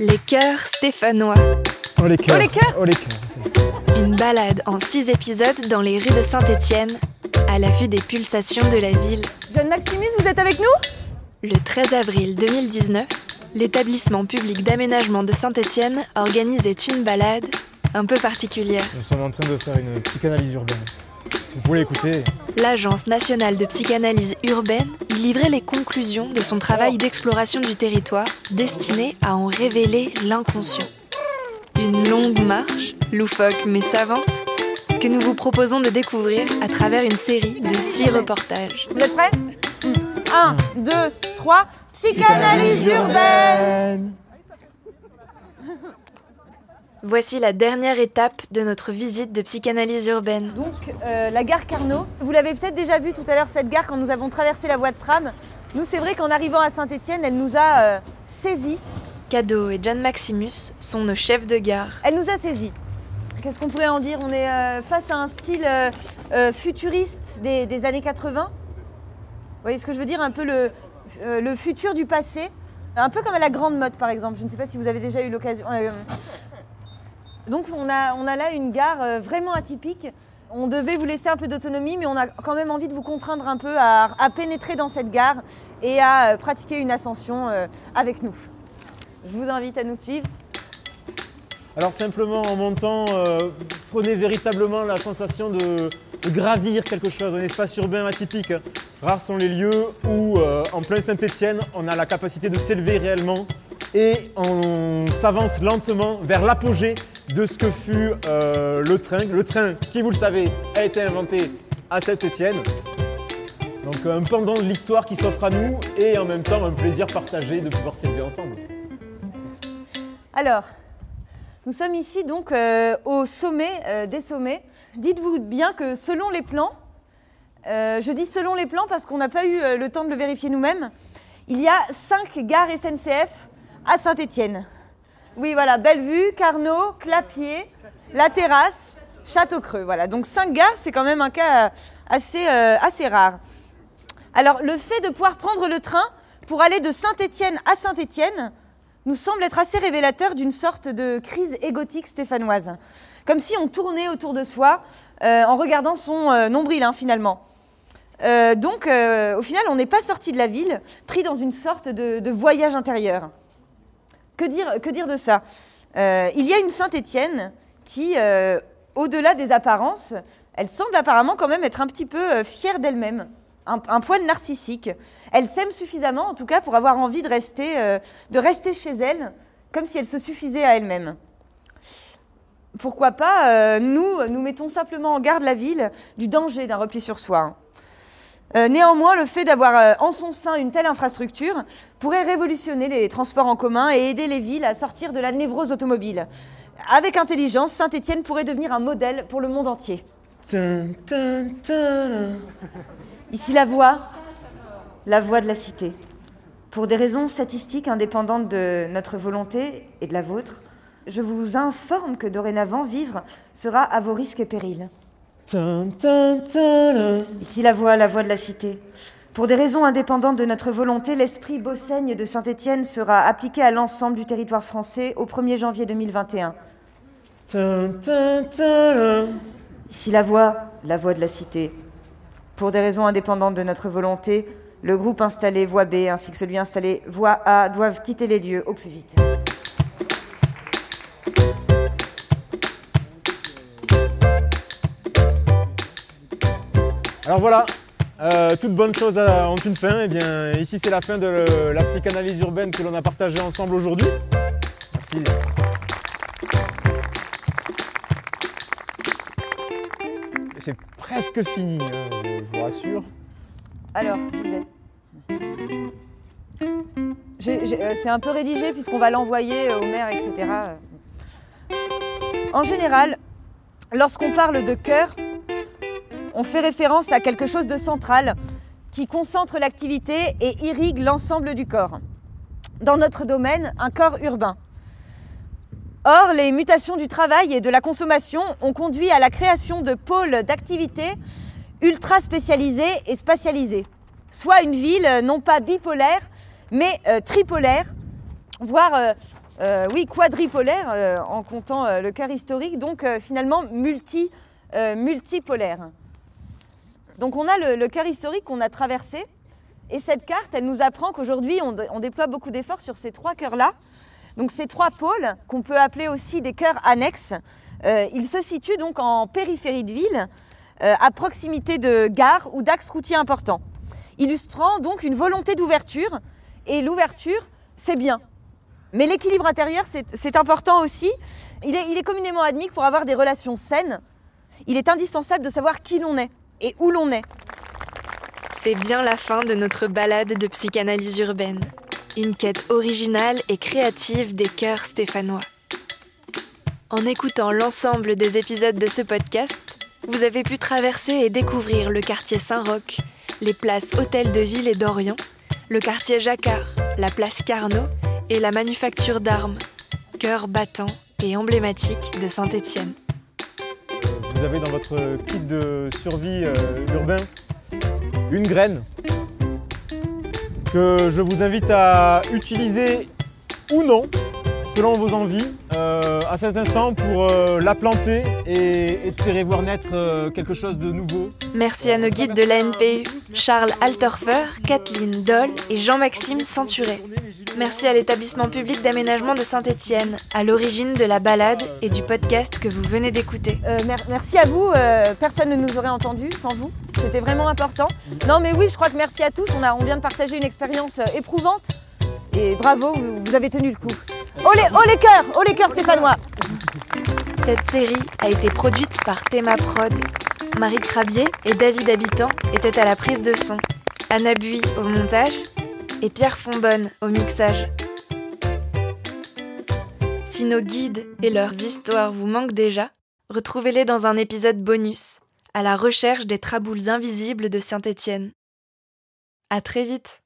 Les cœurs stéphanois. Oh les cœurs. Oh, les cœurs Oh les cœurs. Une balade en six épisodes dans les rues de Saint-Étienne, à la vue des pulsations de la ville. Jeanne Maximus, vous êtes avec nous? Le 13 avril 2019, l'établissement public d'aménagement de Saint-Étienne organisait une balade un peu particulière. Nous sommes en train de faire une psychanalyse urbaine. Vous voulez écouter, L'Agence nationale de psychanalyse urbaine y livrait les conclusions de son travail d'exploration du territoire destiné à en révéler l'inconscient. Une longue marche, loufoque mais savante, que nous vous proposons de découvrir à travers une série de six reportages. Vous êtes prêts? 1, 2, 3, psychanalyse urbaine Voici la dernière étape de notre visite de psychanalyse urbaine. Donc, euh, la gare Carnot. Vous l'avez peut-être déjà vu tout à l'heure, cette gare, quand nous avons traversé la voie de tram. Nous, c'est vrai qu'en arrivant à Saint-Étienne, elle nous a euh, saisis. Cadeau et John Maximus sont nos chefs de gare. Elle nous a saisis. Qu'est-ce qu'on pourrait en dire? On est euh, face à un style futuriste des, des années 80. Vous voyez ce que je veux dire? Un peu le, le futur du passé. Un peu comme à la Grande Motte, par exemple. Je ne sais pas si vous avez déjà eu l'occasion. euh, donc, on a, là une gare euh, vraiment atypique. On devait vous laisser un peu d'autonomie, mais on a quand même envie de vous contraindre un peu à, pénétrer dans cette gare et à euh, pratiquer une ascension euh, avec nous. Je vous invite à nous suivre. alors simplement en montant, prenez véritablement la sensation de, gravir quelque chose, un espace urbain atypique. Rares sont les lieux où, en plein Saint-Étienne, on a la capacité de s'élever réellement et on s'avance lentement vers l'apogée de ce que fut euh, le train. Le train, qui vous le savez, a été inventé à Saint-Étienne. Donc un pendant de l'histoire qui s'offre à nous et en même temps un plaisir partagé de pouvoir s'élever ensemble. Alors, nous sommes ici donc euh, au sommet euh, des sommets. Dites-vous bien que selon les plans, euh, je dis selon les plans parce qu'on n'a pas eu euh, le temps de le vérifier nous-mêmes, il y a cinq gares SNCF à Saint-Étienne. Oui, voilà, Bellevue, Carnot, Clapier, La Terrasse, Château-Creux. Voilà, donc cinq gares, c'est quand même un cas euh, assez, euh, assez rare. Alors, le fait de pouvoir prendre le train pour aller de Saint-Étienne à Saint-Étienne nous semble être assez révélateur d'une sorte de crise égotique stéphanoise. Comme si on tournait autour de soi euh, en regardant son nombril, hein, finalement. Donc, au final, on n'est pas sorti de la ville, pris dans une sorte de voyage intérieur. Que dire, de ça? Euh, Il y a une Saint-Étienne qui, euh, au-delà des apparences, elle semble apparemment quand même être un petit peu euh, fière d'elle-même, un, poil narcissique. Elle s'aime suffisamment, en tout cas, pour avoir envie de rester, chez elle, comme si elle se suffisait à elle-même. Pourquoi pas, nous, nous mettons simplement en garde la ville du danger d'un repli sur soi. hein. Euh, néanmoins, le fait d'avoir euh, en son sein une telle infrastructure pourrait révolutionner les transports en commun et aider les villes à sortir de la névrose automobile. Avec intelligence, Saint-Étienne pourrait devenir un modèle pour le monde entier. Ici la voix, la voix de la cité. Pour des raisons statistiques indépendantes de notre volonté et de la vôtre, je vous informe que dorénavant vivre sera à vos risques et périls. Ici la voix, la voix de la cité. Pour des raisons indépendantes de notre volonté, l'esprit Bossaigne de Saint-Étienne sera appliqué à l'ensemble du territoire français au 1er janvier 2021. Tin, tin, tin. Ici la voix, la voix de la cité. Pour des raisons indépendantes de notre volonté, le groupe installé voie B ainsi que celui installé voie A doivent quitter les lieux au plus vite. Alors voilà, euh, toutes bonnes choses ont une fin. Et bien ici c'est la fin de la psychanalyse urbaine que l'on a partagée ensemble aujourd'hui. Merci. C'est presque fini, hein, je vous rassure. Alors, euh, C'est un peu rédigé puisqu'on va l'envoyer euh, au maire, etc. En général, lorsqu'on parle de cœur, on fait référence à quelque chose de central qui concentre l'activité et irrigue l'ensemble du corps. Dans notre domaine, un corps urbain. Or, les mutations du travail et de la consommation ont conduit à la création de pôles d'activité ultra spécialisés et spatialisés. Soit une ville euh, non pas bipolaire, mais euh, tripolaire, voire euh, oui, quadripolaire en comptant le cœur historique, donc finalement multi, multipolaire. Donc on a le, cœur historique qu'on a traversé, et cette carte, elle nous apprend qu'aujourd'hui, on, dé- on déploie beaucoup d'efforts sur ces trois cœurs-là. Donc ces trois pôles, qu'on peut appeler aussi des cœurs annexes, euh, ils se situent donc en périphérie de ville, euh, à proximité de gares ou d'axes routiers importants, illustrant donc une volonté d'ouverture. Et l'ouverture, c'est bien. Mais l'équilibre intérieur, c'est c'est important aussi. Il est, il est communément admis que pour avoir des relations saines, il est indispensable de savoir qui l'on est et où l'on est. C'est bien la fin de notre balade de psychanalyse urbaine. Une quête originale et créative des cœurs stéphanois. En écoutant l'ensemble des épisodes de ce podcast, vous avez pu traverser et découvrir le quartier Saint-Roch, les places Hôtel de Ville et d'Orient, le quartier Jacquard, la place Carnot et la manufacture d'armes, cœur battant et emblématique de Saint-Étienne. Vous avez dans votre kit de survie euh, urbain une graine que je vous invite à utiliser ou non, selon vos envies, euh, à cet instant pour euh, la planter et espérer voir naître quelque chose de nouveau. Merci à nos guides de l'ANPU, Charles Alterfer, Kathleen Doll et Jean-Maxime Centuré. Merci à l'établissement public d'aménagement de Saint-Étienne, à l'origine de la balade et du podcast que vous venez d'écouter. Euh, mer- merci à vous. euh, personne ne nous aurait entendu sans vous. C'était vraiment important. Non, mais oui, je crois que merci à tous. On, a, on vient de partager une expérience euh, éprouvante. Et bravo, vous, vous avez tenu le coup. Oh les, oh les cœurs Oh les cœurs stéphanois Cette série a été produite par Théma Prod. Marie Crabier et David Habitant étaient à la prise de son, Anna Bui au montage et Pierre Fonbonne au mixage. Si nos guides et leurs histoires vous manquent déjà, retrouvez-les dans un épisode bonus, à la recherche des traboules invisibles de Saint-Étienne. À très vite